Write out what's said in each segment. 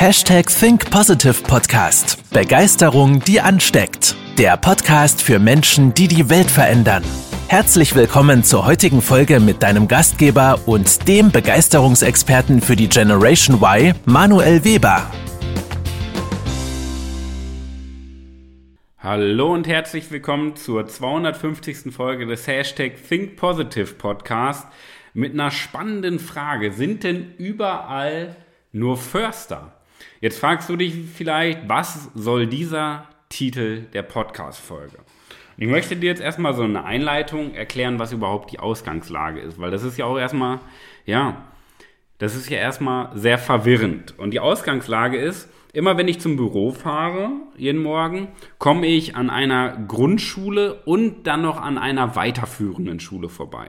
Hashtag Think Positive Podcast. Begeisterung, die ansteckt. Der Podcast für Menschen, die die Welt verändern. Herzlich willkommen zur heutigen Folge mit deinem Gastgeber und dem Begeisterungsexperten für die Generation Y, Manuel Weber. Hallo und herzlich willkommen zur 250. Folge des Hashtag Think Positive Podcast mit einer spannenden Frage. Sind denn überall nur Förster? Jetzt fragst du dich vielleicht, was soll dieser Titel der Podcast-Folge? Ich möchte dir jetzt erstmal so eine Einleitung erklären, was überhaupt die Ausgangslage ist, weil das ist ja auch erstmal, ja, das ist ja erstmal sehr verwirrend. Und die Ausgangslage ist, immer wenn ich zum Büro fahre, jeden Morgen, komme ich an einer Grundschule und dann noch an einer weiterführenden Schule vorbei.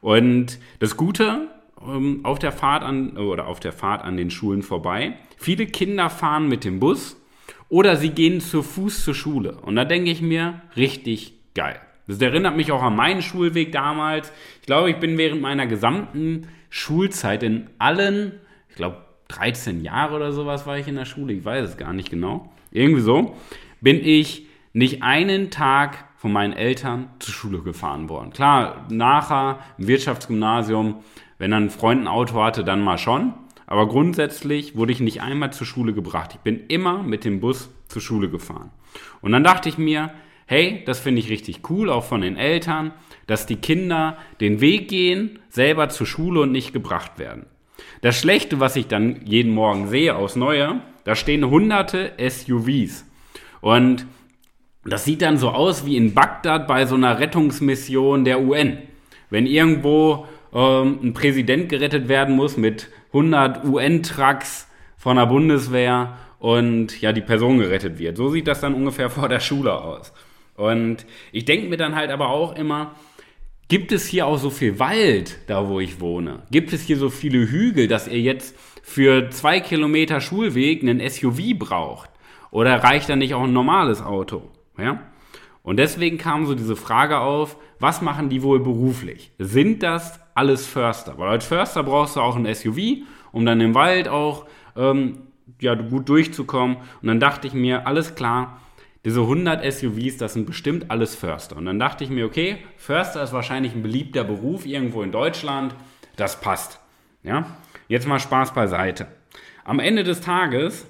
Und das Gute ähm, auf der Fahrt an oder auf der Fahrt an den Schulen vorbei, viele Kinder fahren mit dem Bus oder sie gehen zu Fuß zur Schule. Und da denke ich mir, richtig geil. Das erinnert mich auch an meinen Schulweg damals. Ich glaube, ich bin während meiner gesamten Schulzeit in allen, ich glaube, 13 Jahre oder sowas war ich in der Schule, ich weiß es gar nicht genau. Irgendwie so, bin ich nicht einen Tag von meinen Eltern zur Schule gefahren worden. Klar, nachher im Wirtschaftsgymnasium, wenn dann ein Freund ein Auto hatte, dann mal schon. Aber grundsätzlich wurde ich nicht einmal zur Schule gebracht. Ich bin immer mit dem Bus zur Schule gefahren. Und dann dachte ich mir, hey, das finde ich richtig cool, auch von den Eltern, dass die Kinder den Weg gehen, selber zur Schule und nicht gebracht werden. Das Schlechte, was ich dann jeden Morgen sehe aus Neue, da stehen hunderte SUVs. Und das sieht dann so aus wie in Bagdad bei so einer Rettungsmission der UN. Wenn irgendwo ähm, ein Präsident gerettet werden muss mit 100 UN-Trucks von der Bundeswehr und ja, die Person gerettet wird. So sieht das dann ungefähr vor der Schule aus. Und ich denke mir dann halt aber auch immer, gibt es hier auch so viel Wald, da wo ich wohne? Gibt es hier so viele Hügel, dass ihr jetzt für zwei Kilometer Schulweg einen SUV braucht? Oder reicht da nicht auch ein normales Auto? Ja? Und deswegen kam so diese Frage auf, was machen die wohl beruflich? Sind das alles Förster? Weil als Förster brauchst du auch ein SUV, um dann im Wald auch ähm, ja, gut durchzukommen. Und dann dachte ich mir, alles klar, diese 100 SUVs, das sind bestimmt alles Förster. Und dann dachte ich mir, okay, Förster ist wahrscheinlich ein beliebter Beruf irgendwo in Deutschland. Das passt. Ja? Jetzt mal Spaß beiseite. Am Ende des Tages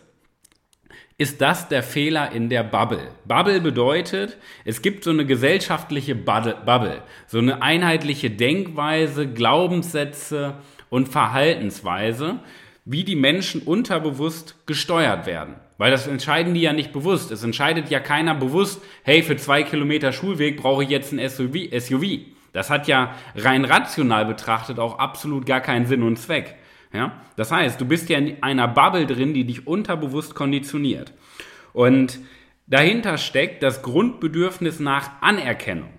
ist das der Fehler in der Bubble. Bubble bedeutet, es gibt so eine gesellschaftliche Bubble, so eine einheitliche Denkweise, Glaubenssätze und Verhaltensweise, wie die Menschen unterbewusst gesteuert werden. Weil das entscheiden die ja nicht bewusst. Es entscheidet ja keiner bewusst, hey, für zwei Kilometer Schulweg brauche ich jetzt ein SUV. Das hat ja rein rational betrachtet auch absolut gar keinen Sinn und Zweck. Ja? Das heißt, du bist ja in einer Bubble drin, die dich unterbewusst konditioniert. Und dahinter steckt das Grundbedürfnis nach Anerkennung.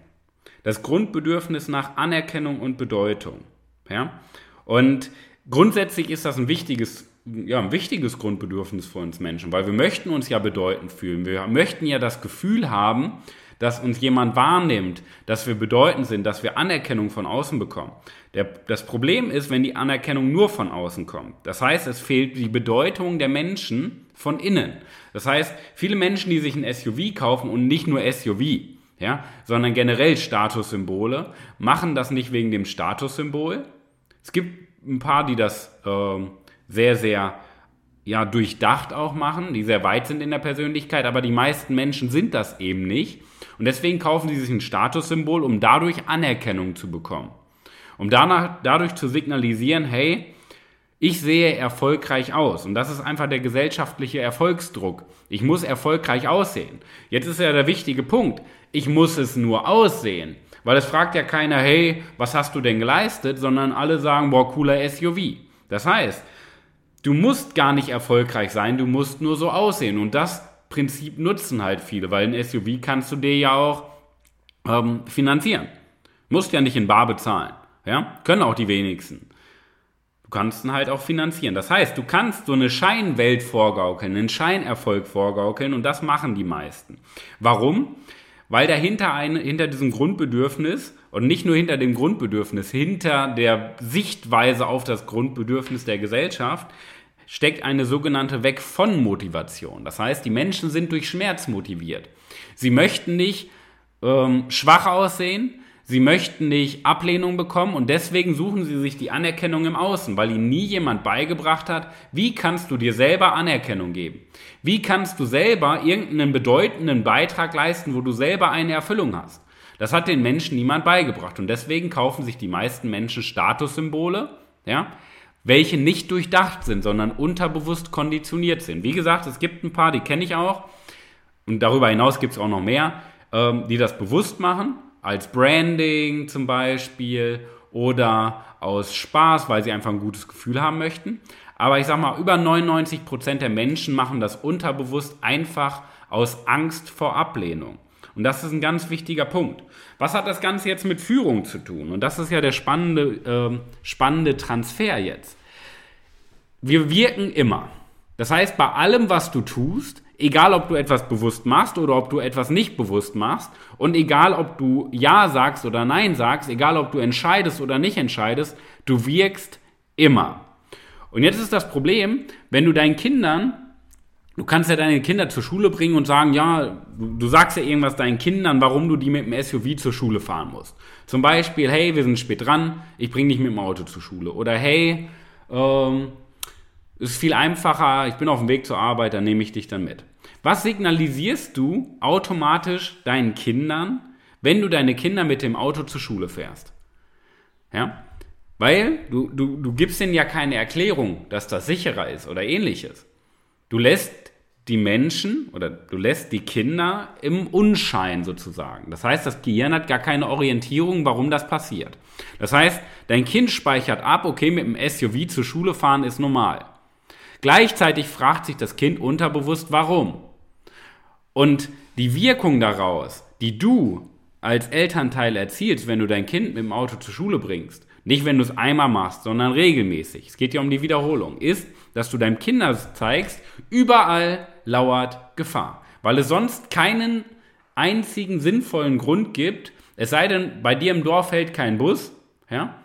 Das Grundbedürfnis nach Anerkennung und Bedeutung. Ja? Und grundsätzlich ist das ein wichtiges, ja, ein wichtiges Grundbedürfnis für uns Menschen, weil wir möchten uns ja bedeutend fühlen. Wir möchten ja das Gefühl haben, dass uns jemand wahrnimmt, dass wir bedeutend sind, dass wir Anerkennung von außen bekommen. Der, das Problem ist, wenn die Anerkennung nur von außen kommt. Das heißt, es fehlt die Bedeutung der Menschen von innen. Das heißt, viele Menschen, die sich ein SUV kaufen und nicht nur SUV, ja, sondern generell Statussymbole, machen das nicht wegen dem Statussymbol. Es gibt ein paar, die das äh, sehr, sehr ja, durchdacht auch machen, die sehr weit sind in der Persönlichkeit, aber die meisten Menschen sind das eben nicht. Und deswegen kaufen sie sich ein Statussymbol, um dadurch Anerkennung zu bekommen. Um danach, dadurch zu signalisieren, hey, ich sehe erfolgreich aus. Und das ist einfach der gesellschaftliche Erfolgsdruck. Ich muss erfolgreich aussehen. Jetzt ist ja der wichtige Punkt. Ich muss es nur aussehen. Weil es fragt ja keiner, hey, was hast du denn geleistet? Sondern alle sagen, boah, cooler SUV. Das heißt, du musst gar nicht erfolgreich sein, du musst nur so aussehen. Und das Prinzip nutzen halt viele, weil ein SUV kannst du dir ja auch ähm, finanzieren. Musst ja nicht in Bar bezahlen. Ja? Können auch die wenigsten. Du kannst ihn halt auch finanzieren. Das heißt, du kannst so eine Scheinwelt vorgaukeln, einen Scheinerfolg vorgaukeln und das machen die meisten. Warum? Weil dahinter ein, hinter diesem Grundbedürfnis und nicht nur hinter dem Grundbedürfnis, hinter der Sichtweise auf das Grundbedürfnis der Gesellschaft steckt eine sogenannte Weg von Motivation. Das heißt, die Menschen sind durch Schmerz motiviert. Sie möchten nicht ähm, schwach aussehen, sie möchten nicht Ablehnung bekommen und deswegen suchen sie sich die Anerkennung im Außen, weil ihnen nie jemand beigebracht hat, wie kannst du dir selber Anerkennung geben? Wie kannst du selber irgendeinen bedeutenden Beitrag leisten, wo du selber eine Erfüllung hast? Das hat den Menschen niemand beigebracht und deswegen kaufen sich die meisten Menschen Statussymbole, ja, welche nicht durchdacht sind, sondern unterbewusst konditioniert sind. Wie gesagt, es gibt ein paar, die kenne ich auch und darüber hinaus gibt es auch noch mehr, ähm, die das bewusst machen, als Branding zum Beispiel oder aus Spaß, weil sie einfach ein gutes Gefühl haben möchten. Aber ich sag mal, über 99% der Menschen machen das unterbewusst einfach aus Angst vor Ablehnung. Und das ist ein ganz wichtiger Punkt. Was hat das Ganze jetzt mit Führung zu tun? Und das ist ja der spannende, äh, spannende Transfer jetzt. Wir wirken immer. Das heißt, bei allem, was du tust, egal ob du etwas bewusst machst oder ob du etwas nicht bewusst machst und egal ob du Ja sagst oder Nein sagst, egal ob du entscheidest oder nicht entscheidest, du wirkst immer. Und jetzt ist das Problem, wenn du deinen Kindern, du kannst ja deine Kinder zur Schule bringen und sagen, ja, du, du sagst ja irgendwas deinen Kindern, warum du die mit dem SUV zur Schule fahren musst. Zum Beispiel, hey, wir sind spät dran, ich bringe dich mit dem Auto zur Schule. Oder hey, ähm, es ist viel einfacher, ich bin auf dem Weg zur Arbeit, dann nehme ich dich dann mit. Was signalisierst du automatisch deinen Kindern, wenn du deine Kinder mit dem Auto zur Schule fährst? Ja? Weil du, du, du gibst ihnen ja keine Erklärung, dass das sicherer ist oder ähnliches. Du lässt die Menschen oder du lässt die Kinder im Unschein sozusagen. Das heißt, das Gehirn hat gar keine Orientierung, warum das passiert. Das heißt, dein Kind speichert ab, okay, mit dem SUV zur Schule fahren ist normal. Gleichzeitig fragt sich das Kind unterbewusst, warum. Und die Wirkung daraus, die du als Elternteil erzielst, wenn du dein Kind mit dem Auto zur Schule bringst, nicht wenn du es einmal machst, sondern regelmäßig, es geht ja um die Wiederholung, ist, dass du deinem Kinder zeigst, überall lauert Gefahr. Weil es sonst keinen einzigen sinnvollen Grund gibt, es sei denn, bei dir im Dorf hält kein Bus, ja,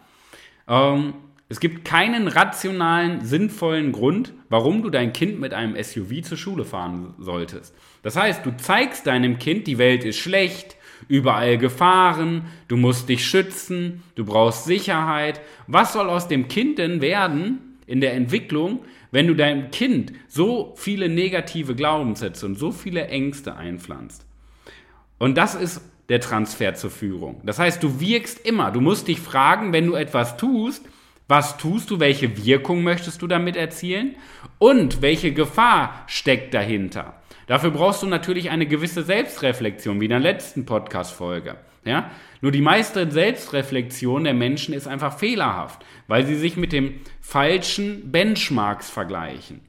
ähm, es gibt keinen rationalen, sinnvollen Grund, warum du dein Kind mit einem SUV zur Schule fahren solltest. Das heißt, du zeigst deinem Kind, die Welt ist schlecht, überall Gefahren, du musst dich schützen, du brauchst Sicherheit. Was soll aus dem Kind denn werden in der Entwicklung, wenn du deinem Kind so viele negative Glaubenssätze und so viele Ängste einpflanzt? Und das ist der Transfer zur Führung. Das heißt, du wirkst immer. Du musst dich fragen, wenn du etwas tust, was tust du? Welche Wirkung möchtest du damit erzielen? Und welche Gefahr steckt dahinter? Dafür brauchst du natürlich eine gewisse Selbstreflexion, wie in der letzten Podcast-Folge. Ja? Nur die meiste Selbstreflexion der Menschen ist einfach fehlerhaft, weil sie sich mit dem falschen Benchmarks vergleichen.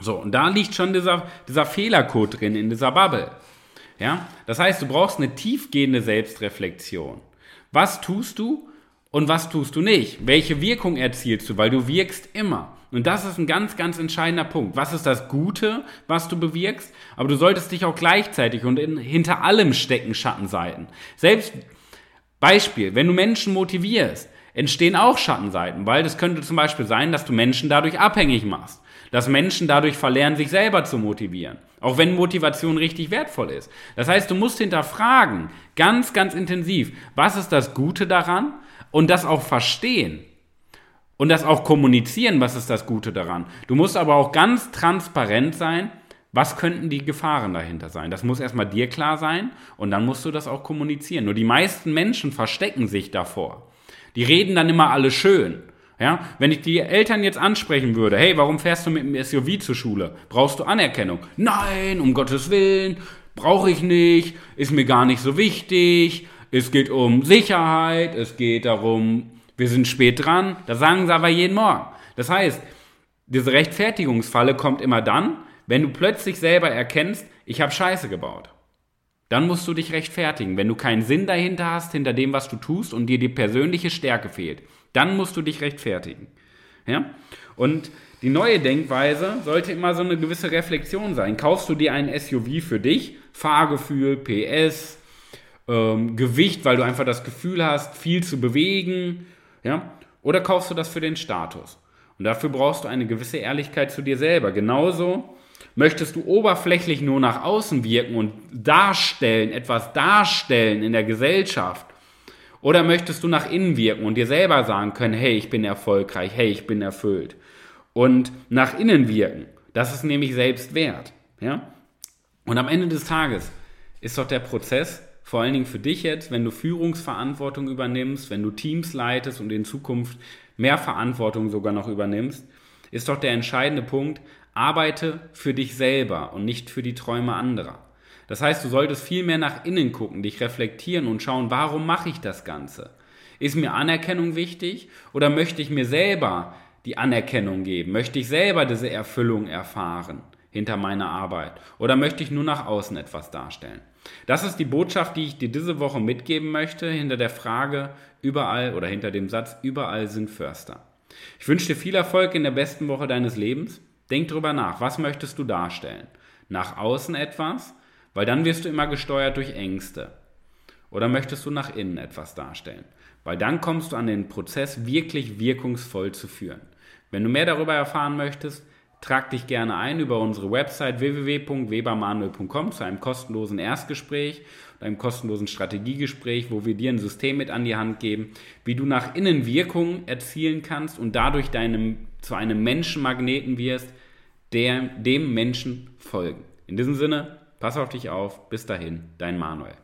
So, und da liegt schon dieser, dieser Fehlercode drin in dieser Bubble. Ja? Das heißt, du brauchst eine tiefgehende Selbstreflexion. Was tust du? Und was tust du nicht? Welche Wirkung erzielst du? Weil du wirkst immer. Und das ist ein ganz, ganz entscheidender Punkt. Was ist das Gute, was du bewirkst? Aber du solltest dich auch gleichzeitig und in, hinter allem stecken Schattenseiten. Selbst Beispiel, wenn du Menschen motivierst, entstehen auch Schattenseiten, weil das könnte zum Beispiel sein, dass du Menschen dadurch abhängig machst. Dass Menschen dadurch verlernen, sich selber zu motivieren. Auch wenn Motivation richtig wertvoll ist. Das heißt, du musst hinterfragen, ganz, ganz intensiv, was ist das Gute daran? Und das auch verstehen und das auch kommunizieren, was ist das Gute daran. Du musst aber auch ganz transparent sein, was könnten die Gefahren dahinter sein. Das muss erstmal dir klar sein und dann musst du das auch kommunizieren. Nur die meisten Menschen verstecken sich davor. Die reden dann immer alle schön. Ja, wenn ich die Eltern jetzt ansprechen würde, hey, warum fährst du mit dem SUV zur Schule? Brauchst du Anerkennung? Nein, um Gottes Willen, brauche ich nicht, ist mir gar nicht so wichtig. Es geht um Sicherheit, es geht darum, wir sind spät dran. Das sagen sie aber jeden Morgen. Das heißt, diese Rechtfertigungsfalle kommt immer dann, wenn du plötzlich selber erkennst, ich habe Scheiße gebaut. Dann musst du dich rechtfertigen. Wenn du keinen Sinn dahinter hast, hinter dem, was du tust und dir die persönliche Stärke fehlt, dann musst du dich rechtfertigen. Ja? Und die neue Denkweise sollte immer so eine gewisse Reflexion sein. Kaufst du dir ein SUV für dich, Fahrgefühl, PS, ähm, Gewicht, weil du einfach das Gefühl hast, viel zu bewegen, ja? Oder kaufst du das für den Status? Und dafür brauchst du eine gewisse Ehrlichkeit zu dir selber. Genauso möchtest du oberflächlich nur nach außen wirken und darstellen, etwas darstellen in der Gesellschaft. Oder möchtest du nach innen wirken und dir selber sagen können, hey, ich bin erfolgreich, hey, ich bin erfüllt. Und nach innen wirken, das ist nämlich Selbstwert. Ja? Und am Ende des Tages ist doch der Prozess, vor allen Dingen für dich jetzt, wenn du Führungsverantwortung übernimmst, wenn du Teams leitest und in Zukunft mehr Verantwortung sogar noch übernimmst, ist doch der entscheidende Punkt, arbeite für dich selber und nicht für die Träume anderer. Das heißt, du solltest viel mehr nach innen gucken, dich reflektieren und schauen, warum mache ich das Ganze? Ist mir Anerkennung wichtig oder möchte ich mir selber die Anerkennung geben? Möchte ich selber diese Erfüllung erfahren hinter meiner Arbeit? Oder möchte ich nur nach außen etwas darstellen? Das ist die Botschaft, die ich dir diese Woche mitgeben möchte, hinter der Frage überall oder hinter dem Satz überall sind Förster. Ich wünsche dir viel Erfolg in der besten Woche deines Lebens. Denk drüber nach, was möchtest du darstellen? Nach außen etwas, weil dann wirst du immer gesteuert durch Ängste. Oder möchtest du nach innen etwas darstellen? Weil dann kommst du an den Prozess wirklich wirkungsvoll zu führen. Wenn du mehr darüber erfahren möchtest, trag dich gerne ein über unsere Website www.webermanuel.com zu einem kostenlosen Erstgespräch, einem kostenlosen Strategiegespräch, wo wir dir ein System mit an die Hand geben, wie du nach innen Wirkung erzielen kannst und dadurch deinem, zu einem Menschenmagneten wirst, der dem Menschen folgen. In diesem Sinne, pass auf dich auf. Bis dahin, dein Manuel.